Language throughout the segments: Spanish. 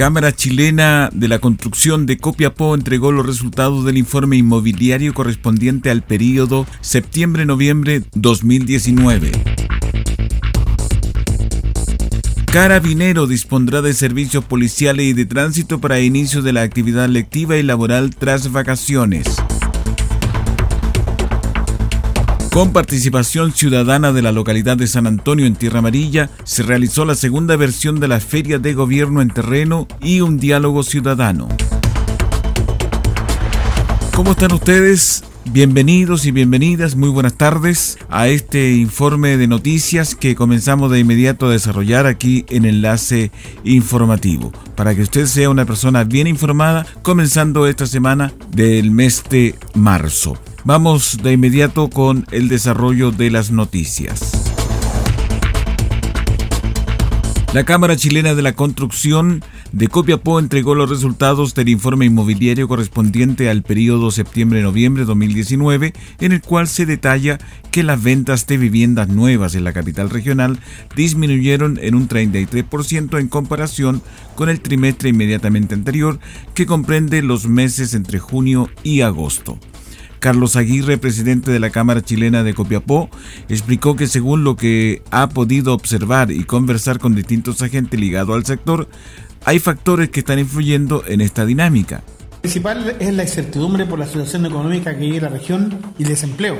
Cámara Chilena de la Construcción de Copiapó entregó los resultados del informe inmobiliario correspondiente al periodo septiembre-noviembre 2019. Carabinero dispondrá de servicios policiales y de tránsito para inicio de la actividad lectiva y laboral tras vacaciones. Con participación ciudadana de la localidad de San Antonio en Tierra Amarilla, se realizó la segunda versión de la Feria de Gobierno en Terreno y un diálogo ciudadano. ¿Cómo están ustedes? Bienvenidos y bienvenidas, muy buenas tardes a este informe de noticias que comenzamos de inmediato a desarrollar aquí en Enlace Informativo, para que usted sea una persona bien informada comenzando esta semana del mes de marzo. Vamos de inmediato con el desarrollo de las noticias. La Cámara Chilena de la Construcción de Copiapó entregó los resultados del informe inmobiliario correspondiente al periodo septiembre-noviembre 2019, en el cual se detalla que las ventas de viviendas nuevas en la capital regional disminuyeron en un 33% en comparación con el trimestre inmediatamente anterior, que comprende los meses entre junio y agosto. Carlos Aguirre, presidente de la Cámara Chilena de Copiapó, explicó que según lo que ha podido observar y conversar con distintos agentes ligados al sector, hay factores que están influyendo en esta dinámica. Principal es la incertidumbre por la situación económica que vive la región y el desempleo,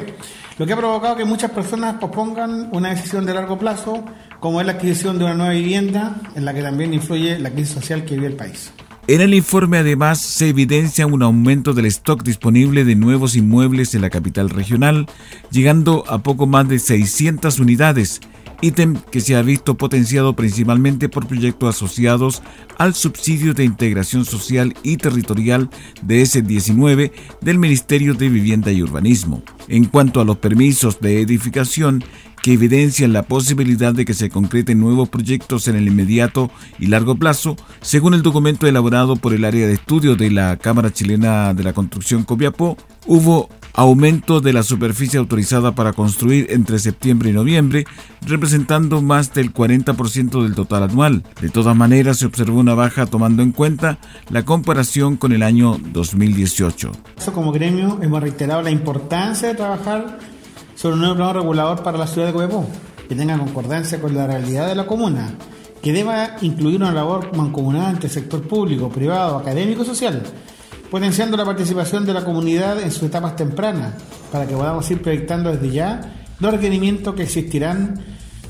lo que ha provocado que muchas personas pospongan una decisión de largo plazo, como es la adquisición de una nueva vivienda, en la que también influye la crisis social que vive el país. En el informe además se evidencia un aumento del stock disponible de nuevos inmuebles en la capital regional, llegando a poco más de 600 unidades, ítem que se ha visto potenciado principalmente por proyectos asociados al subsidio de integración social y territorial de S19 del Ministerio de Vivienda y Urbanismo. En cuanto a los permisos de edificación, que evidencian la posibilidad de que se concreten nuevos proyectos en el inmediato y largo plazo, según el documento elaborado por el área de estudio de la Cámara Chilena de la Construcción Copiapó, hubo aumento de la superficie autorizada para construir entre septiembre y noviembre, representando más del 40% del total anual. De todas maneras, se observó una baja tomando en cuenta la comparación con el año 2018. Como gremio hemos reiterado la importancia de trabajar sobre un nuevo plano regulador para la ciudad de Copiapó, que tenga concordancia con la realidad de la comuna, que deba incluir una labor mancomunada entre el sector público, privado, académico y social, potenciando la participación de la comunidad en sus etapas tempranas, para que podamos ir proyectando desde ya los requerimientos que existirán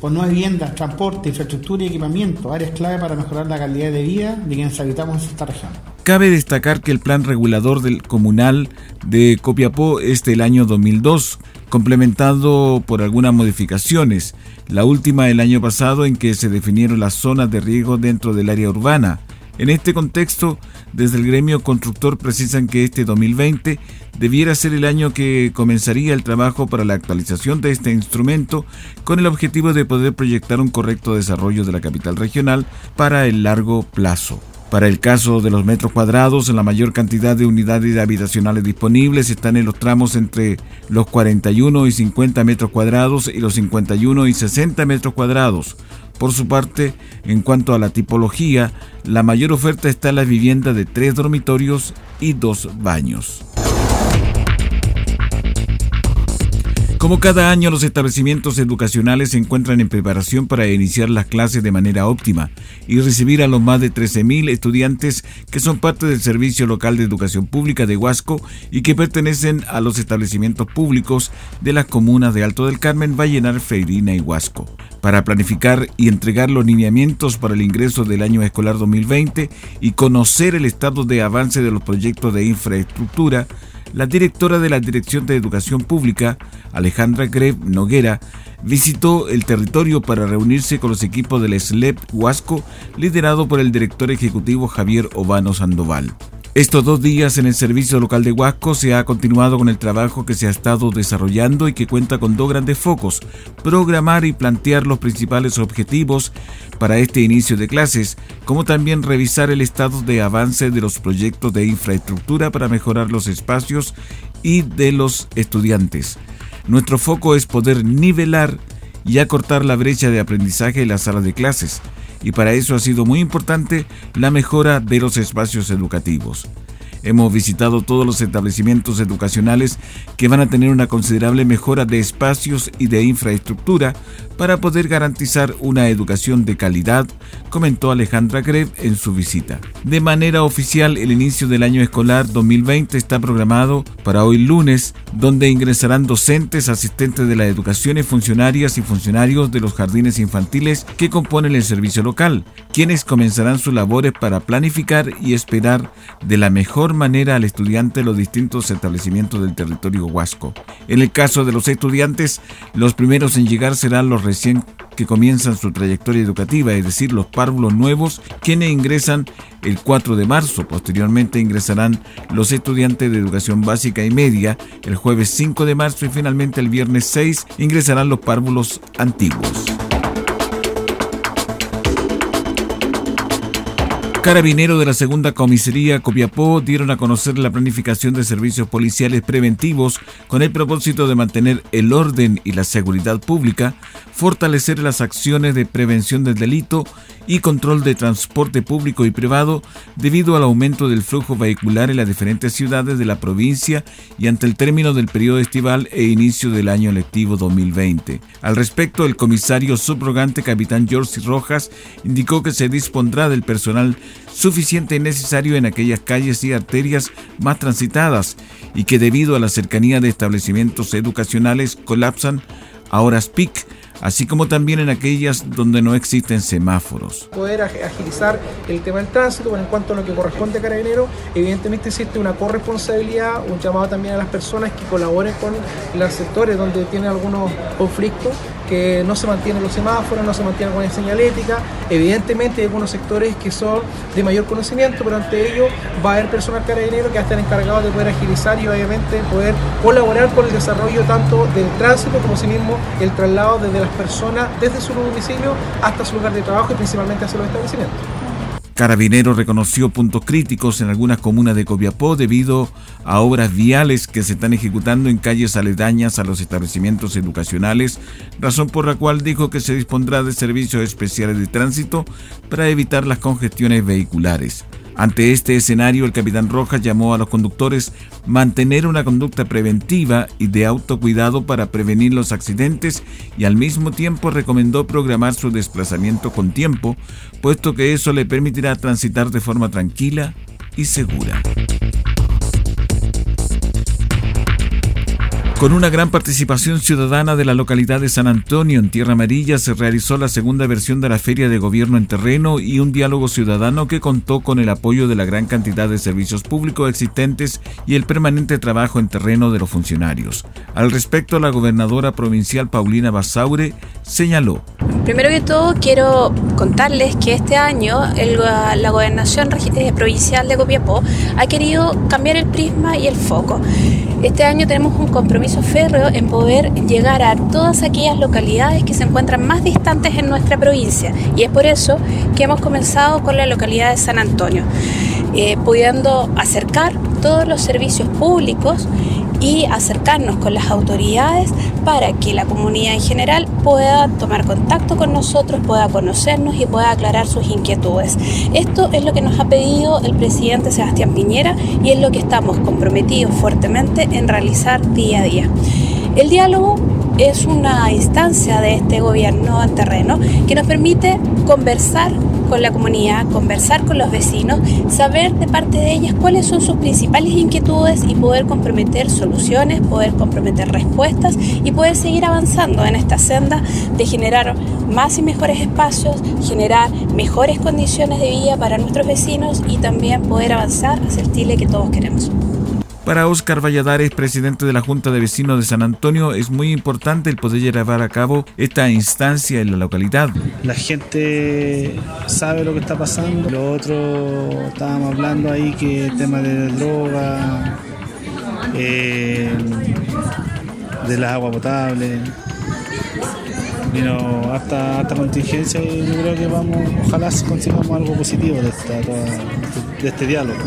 por nuevas viviendas, transporte, infraestructura y equipamiento, áreas clave para mejorar la calidad de vida de quienes habitamos esta región. Cabe destacar que el plan regulador del comunal de Copiapó es del año 2002, complementado por algunas modificaciones, la última el año pasado en que se definieron las zonas de riesgo dentro del área urbana. En este contexto, desde el gremio constructor precisan que este 2020 debiera ser el año que comenzaría el trabajo para la actualización de este instrumento con el objetivo de poder proyectar un correcto desarrollo de la capital regional para el largo plazo. Para el caso de los metros cuadrados, la mayor cantidad de unidades habitacionales disponibles están en los tramos entre los 41 y 50 metros cuadrados y los 51 y 60 metros cuadrados. Por su parte, en cuanto a la tipología, la mayor oferta está en las viviendas de tres dormitorios y dos baños. Como cada año, los establecimientos educacionales se encuentran en preparación para iniciar las clases de manera óptima y recibir a los más de 13.000 estudiantes que son parte del Servicio Local de Educación Pública de Huasco y que pertenecen a los establecimientos públicos de las comunas de Alto del Carmen, Vallenar, Freirina y Huasco. Para planificar y entregar los lineamientos para el ingreso del año escolar 2020 y conocer el estado de avance de los proyectos de infraestructura, la directora de la Dirección de Educación Pública, Alejandra Greb Noguera, visitó el territorio para reunirse con los equipos del SLEP Huasco, liderado por el director ejecutivo Javier Obano Sandoval. Estos dos días en el servicio local de Huasco se ha continuado con el trabajo que se ha estado desarrollando y que cuenta con dos grandes focos, programar y plantear los principales objetivos para este inicio de clases, como también revisar el estado de avance de los proyectos de infraestructura para mejorar los espacios y de los estudiantes. Nuestro foco es poder nivelar y acortar la brecha de aprendizaje en las salas de clases y para eso ha sido muy importante la mejora de los espacios educativos. Hemos visitado todos los establecimientos educacionales que van a tener una considerable mejora de espacios y de infraestructura para poder garantizar una educación de calidad, comentó Alejandra Greb en su visita. De manera oficial, el inicio del año escolar 2020 está programado para hoy lunes, donde ingresarán docentes, asistentes de la educación y funcionarias y funcionarios de los jardines infantiles que componen el servicio local, quienes comenzarán sus labores para planificar y esperar de la mejor manera al estudiante los distintos establecimientos del territorio huasco. En el caso de los estudiantes, los primeros en llegar serán los recién que comienzan su trayectoria educativa, es decir, los párvulos nuevos, quienes ingresan el 4 de marzo. Posteriormente ingresarán los estudiantes de educación básica y media el jueves 5 de marzo y finalmente el viernes 6 ingresarán los párvulos antiguos. Carabineros de la Segunda Comisaría Copiapó dieron a conocer la planificación de servicios policiales preventivos con el propósito de mantener el orden y la seguridad pública, fortalecer las acciones de prevención del delito y control de transporte público y privado debido al aumento del flujo vehicular en las diferentes ciudades de la provincia y ante el término del periodo estival e inicio del año lectivo 2020. Al respecto, el comisario subrogante capitán George Rojas indicó que se dispondrá del personal suficiente y necesario en aquellas calles y arterias más transitadas y que debido a la cercanía de establecimientos educacionales colapsan a horas peak así como también en aquellas donde no existen semáforos. Poder agilizar el tema del tránsito, en cuanto a lo que corresponde a Carabinero, evidentemente existe una corresponsabilidad, un llamado también a las personas que colaboren con los sectores donde tienen algunos conflictos que no se mantienen los semáforos, no se mantiene alguna señalética. Evidentemente hay algunos sectores que son de mayor conocimiento, pero ante ello va a haber personal carabinero que va a estar encargado de poder agilizar y obviamente poder colaborar con el desarrollo tanto del tránsito como sí mismo el traslado desde las personas desde su domicilio hasta su lugar de trabajo y principalmente hacia los establecimientos. Carabinero reconoció puntos críticos en algunas comunas de Copiapó debido a obras viales que se están ejecutando en calles aledañas a los establecimientos educacionales, razón por la cual dijo que se dispondrá de servicios especiales de tránsito para evitar las congestiones vehiculares. Ante este escenario, el capitán Rojas llamó a los conductores mantener una conducta preventiva y de autocuidado para prevenir los accidentes y al mismo tiempo recomendó programar su desplazamiento con tiempo, puesto que eso le permitirá transitar de forma tranquila y segura. Con una gran participación ciudadana de la localidad de San Antonio en Tierra Amarilla se realizó la segunda versión de la Feria de Gobierno en Terreno y un diálogo ciudadano que contó con el apoyo de la gran cantidad de servicios públicos existentes y el permanente trabajo en terreno de los funcionarios. Al respecto, la gobernadora provincial Paulina Basaure señaló. Primero que todo, quiero contarles que este año la gobernación eh, provincial de Copiapó ha querido cambiar el prisma y el foco. Este año tenemos un compromiso férreo en poder llegar a todas aquellas localidades que se encuentran más distantes en nuestra provincia. Y es por eso que hemos comenzado con la localidad de San Antonio, eh, pudiendo acercar todos los servicios públicos y acercarnos con las autoridades para que la comunidad en general pueda tomar contacto con nosotros, pueda conocernos y pueda aclarar sus inquietudes. Esto es lo que nos ha pedido el presidente Sebastián Piñera y es lo que estamos comprometidos fuertemente en realizar día a día. El diálogo es una instancia de este gobierno en terreno que nos permite conversar con la comunidad, conversar con los vecinos, saber de parte de ellas cuáles son sus principales inquietudes y poder comprometer soluciones, poder comprometer respuestas y poder seguir avanzando en esta senda de generar más y mejores espacios, generar mejores condiciones de vida para nuestros vecinos y también poder avanzar hacia el Chile que todos queremos. Para Óscar Valladares, presidente de la Junta de Vecinos de San Antonio, es muy importante el poder llevar a cabo esta instancia en la localidad. La gente sabe lo que está pasando. Lo otro, estábamos hablando ahí que el tema de droga, de la agua potable, vino hasta, hasta contingencia y yo creo que vamos, ojalá consigamos algo positivo de, de este diálogo.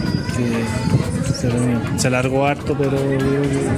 Se, alargó harto, pero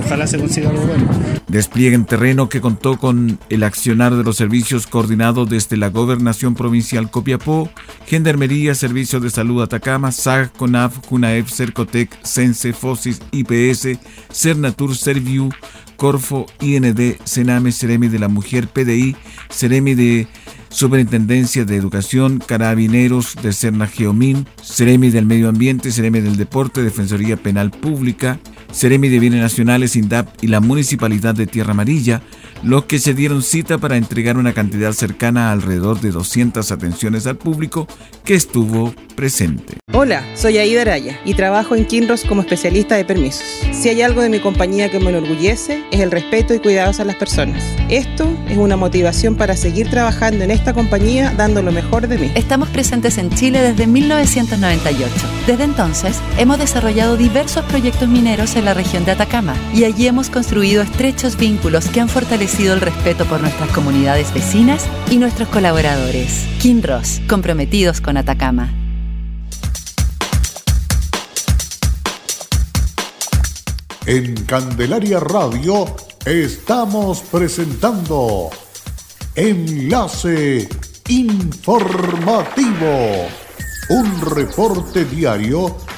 ojalá se consiga algo bueno. Despliegue en terreno que contó con el accionar de los servicios coordinados desde la Gobernación Provincial Copiapó, Gendarmería, Servicios de Salud Atacama, SAG, CONAF, CUNAEF, CERCOTEC, CENSE, FOSIS, IPS, CERNATUR, CERVIU, Corfo, IND, CENAME, CEREMI de la Mujer, PDI, CEREMI de Superintendencia de Educación, Carabineros de Cerna Geomín, Ceremi del Medio Ambiente, Ceremi del Deporte, Defensoría Penal Pública, Ceremi de Bienes Nacionales, INDAP y la Municipalidad de Tierra Amarilla, los que se dieron cita para entregar una cantidad cercana a alrededor de 200 atenciones al público que estuvo presente. Hola, soy Aida Araya y trabajo en Kinross como especialista de permisos. Si hay algo de mi compañía que me enorgullece es el respeto y cuidados a las personas. Esto es una motivación para seguir trabajando en esta compañía dando lo mejor de mí. Estamos presentes en Chile desde 1998. Desde entonces hemos desarrollado diversos proyectos mineros en la región de Atacama y allí hemos construido estrechos vínculos que han fortalecido el respeto por nuestras comunidades vecinas y nuestros colaboradores. Kinross, comprometidos con Atacama. En Candelaria Radio estamos presentando Enlace Informativo, un reporte diario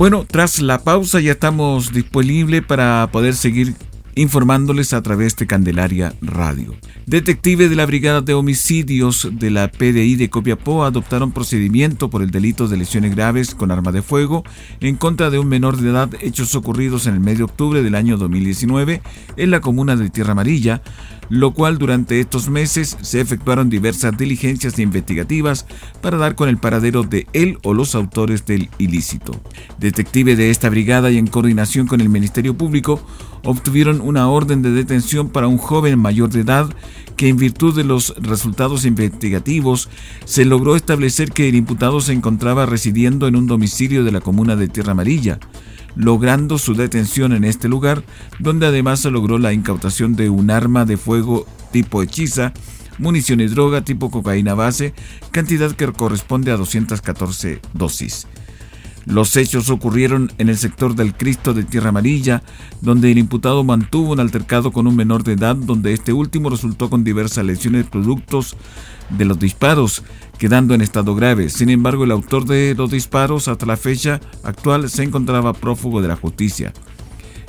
Bueno, tras la pausa ya estamos disponibles para poder seguir informándoles a través de Candelaria Radio. Detectives de la Brigada de Homicidios de la PDI de Copiapó adoptaron procedimiento por el delito de lesiones graves con arma de fuego en contra de un menor de edad hechos ocurridos en el mes de octubre del año 2019 en la comuna de Tierra Amarilla, lo cual durante estos meses se efectuaron diversas diligencias investigativas para dar con el paradero de él o los autores del ilícito. Detectives de esta brigada y en coordinación con el Ministerio Público obtuvieron una orden de detención para un joven mayor de edad que en virtud de los resultados investigativos se logró establecer que el imputado se encontraba residiendo en un domicilio de la comuna de Tierra Amarilla, logrando su detención en este lugar, donde además se logró la incautación de un arma de fuego tipo hechiza, munición y droga tipo cocaína base, cantidad que corresponde a 214 dosis. Los hechos ocurrieron en el sector del Cristo de Tierra Amarilla, donde el imputado mantuvo un altercado con un menor de edad, donde este último resultó con diversas lesiones productos de los disparos, quedando en estado grave. Sin embargo, el autor de los disparos hasta la fecha actual se encontraba prófugo de la justicia.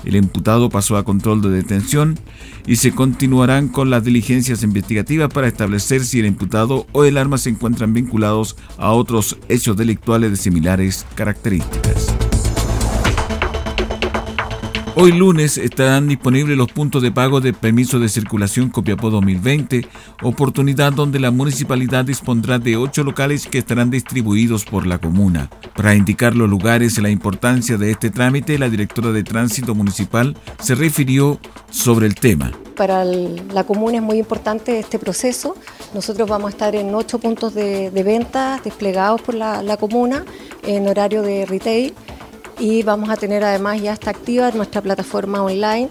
El imputado pasó a control de detención y se continuarán con las diligencias investigativas para establecer si el imputado o el arma se encuentran vinculados a otros hechos delictuales de similares características. Hoy lunes estarán disponibles los puntos de pago de permiso de circulación Copiapó 2020, oportunidad donde la municipalidad dispondrá de ocho locales que estarán distribuidos por la comuna. Para indicar los lugares y la importancia de este trámite, la directora de Tránsito Municipal se refirió sobre el tema. Para la comuna es muy importante este proceso. Nosotros vamos a estar en ocho puntos de, venta desplegados por la, comuna en horario de retail y vamos a tener además ya está activa nuestra plataforma online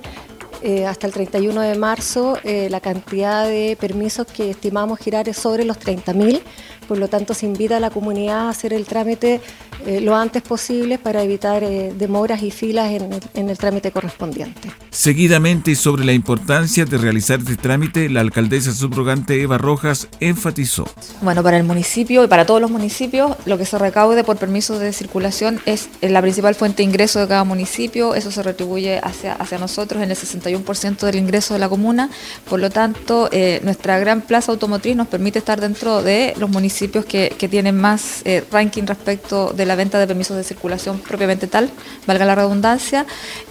eh, hasta el 31 de marzo eh, la cantidad de permisos que estimamos girar es sobre los 30.000, por lo tanto se invita a la comunidad a hacer el trámite eh, lo antes posible para evitar demoras y filas en el, en el trámite correspondiente. Seguidamente, sobre la importancia de realizar este trámite, la alcaldesa subrogante Eva Rojas enfatizó. Bueno, para el municipio y para todos los municipios, lo que se recaude por permisos de circulación es la principal fuente de ingreso de cada municipio, eso se retribuye hacia, hacia nosotros en el 60 ciento del ingreso de la comuna, por lo tanto eh, nuestra gran plaza automotriz nos permite estar dentro de los municipios que, tienen más eh, ranking respecto de la venta de permisos de circulación propiamente tal, valga la redundancia.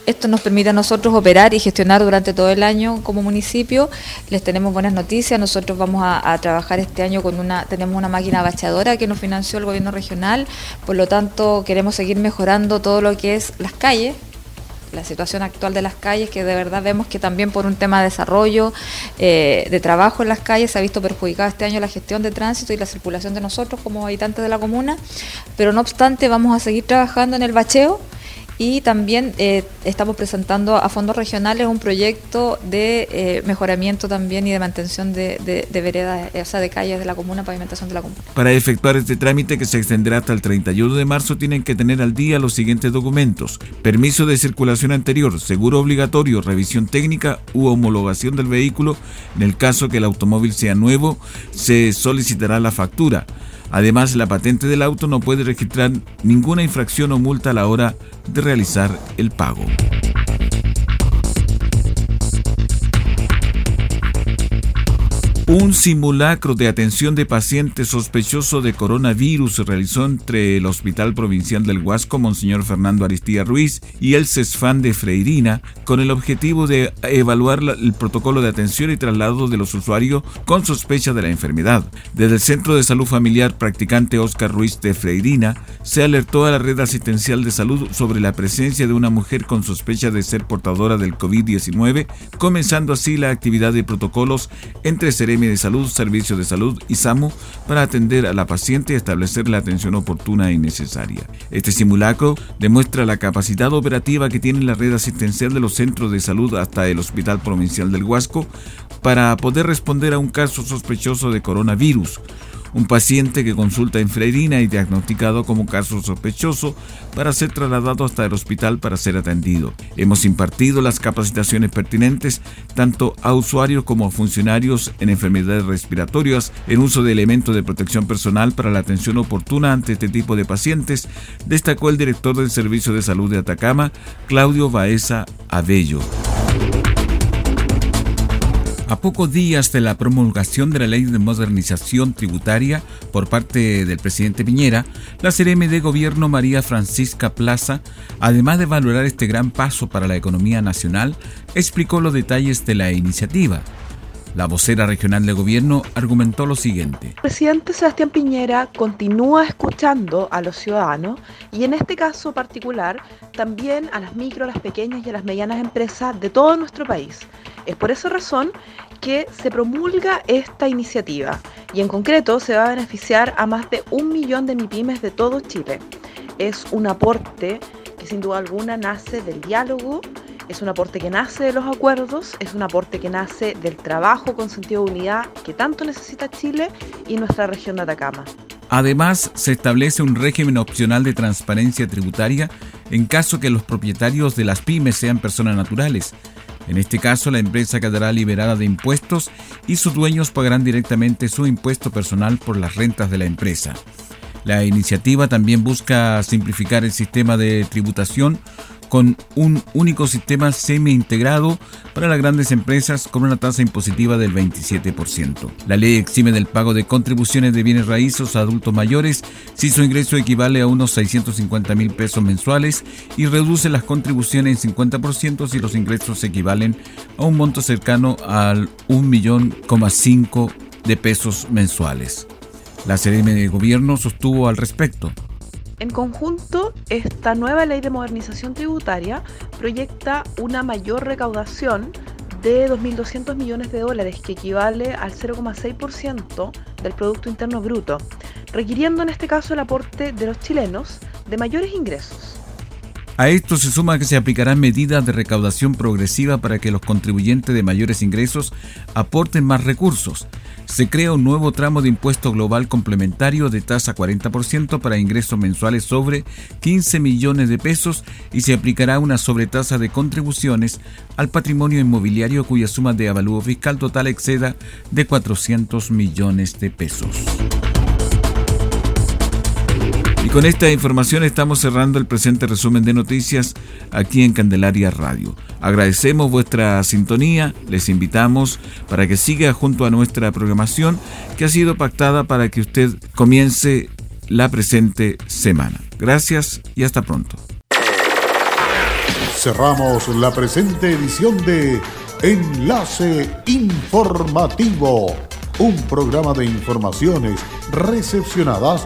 Esto nos permite a nosotros operar y gestionar durante todo el año como municipio. Les tenemos buenas noticias, nosotros vamos a, a trabajar este año con una, tenemos una máquina bachadora que nos financió el gobierno regional, por lo tanto queremos seguir mejorando todo lo que es las calles, la situación actual de las calles, que de verdad vemos que también por un tema de desarrollo, eh, de trabajo en las calles, se ha visto perjudicada este año la gestión de tránsito y la circulación de nosotros como habitantes de la comuna, pero no obstante vamos a seguir trabajando en el bacheo y también eh, estamos presentando a fondos regionales un proyecto de eh, mejoramiento también y de mantención de, veredas, o sea, de calles de la comuna, pavimentación de la comuna. Para efectuar este trámite que se extenderá hasta el 31 de marzo tienen que tener al día los siguientes documentos. Permiso de circulación anterior, seguro obligatorio, revisión técnica u homologación del vehículo. En el caso que el automóvil sea nuevo, se solicitará la factura. Además, la patente del auto no puede registrar ninguna infracción o multa a la hora de realizar el pago. Un simulacro de atención de pacientes sospechoso de coronavirus se realizó entre el Hospital Provincial del Huasco, Monseñor Fernando Aristía Ruiz, y el CESFAN de Freirina, con el objetivo de evaluar el protocolo de atención y traslado de los usuarios con sospecha de la enfermedad. Desde el Centro de Salud Familiar Practicante Oscar Ruiz de Freirina, se alertó a la red asistencial de salud sobre la presencia de una mujer con sospecha de ser portadora del COVID-19, comenzando así la actividad de protocolos entre Ceremi de Salud, Servicio de Salud y SAMU para atender a la paciente y establecer la atención oportuna y necesaria. Este simulacro demuestra la capacidad operativa que tiene la red asistencial de los centros de salud hasta el Hospital Provincial del Huasco para poder responder a un caso sospechoso de coronavirus un paciente que consulta en Freirina y diagnosticado como caso sospechoso para ser trasladado hasta el hospital para ser atendido. Hemos impartido las capacitaciones pertinentes tanto a usuarios como a funcionarios en enfermedades respiratorias en uso de elementos de protección personal para la atención oportuna ante este tipo de pacientes, destacó el director del Servicio de Salud de Atacama, Claudio Baeza Abello. A pocos días de la promulgación de la ley de modernización tributaria por parte del presidente Piñera, la CRM de Gobierno María Francisca Plaza, además de valorar este gran paso para la economía nacional, explicó los detalles de la iniciativa. La vocera regional de gobierno argumentó lo siguiente. El presidente Sebastián Piñera continúa escuchando a los ciudadanos y en este caso particular también a las micro, las pequeñas y a las medianas empresas de todo nuestro país. Es por esa razón que se promulga esta iniciativa y en concreto se va a beneficiar a más de un millón de MIPIMES de todo Chile. Es un aporte que sin duda alguna nace del diálogo es un aporte que nace de los acuerdos, es un aporte que nace del trabajo con sentido de unidad que tanto necesita Chile y nuestra región de Atacama. Además, se establece un régimen opcional de transparencia tributaria en caso que los propietarios de las pymes sean personas naturales. En este caso, la empresa quedará liberada de impuestos y sus dueños pagarán directamente su impuesto personal por las rentas de la empresa. La iniciativa también busca simplificar el sistema de tributación con un único sistema semi-integrado para las grandes empresas con una tasa impositiva del 27%. La ley exime del pago de contribuciones de bienes raíces a adultos mayores si su ingreso equivale a unos 650 mil pesos mensuales y reduce las contribuciones en 50% si los ingresos equivalen a un monto cercano al 1.500.000 de pesos mensuales. La CRM de Gobierno sostuvo al respecto. En conjunto, esta nueva ley de modernización tributaria proyecta una mayor recaudación de 2.200 millones de dólares, que equivale al 0,6% del Producto Interno Bruto, requiriendo en este caso el aporte de los chilenos de mayores ingresos. A esto se suma que se aplicarán medidas de recaudación progresiva para que los contribuyentes de mayores ingresos aporten más recursos. Se crea un nuevo tramo de impuesto global complementario de tasa 40% para ingresos mensuales sobre 15 millones de pesos y se aplicará una sobretasa de contribuciones al patrimonio inmobiliario cuya suma de avalúo fiscal total exceda de 400 millones de pesos. Y con esta información estamos cerrando el presente resumen de noticias aquí en Candelaria Radio. Agradecemos vuestra sintonía, les invitamos para que siga junto a nuestra programación que ha sido pactada para que usted comience la presente semana. Gracias y hasta pronto. Cerramos la presente edición de Enlace Informativo, un programa de informaciones recepcionadas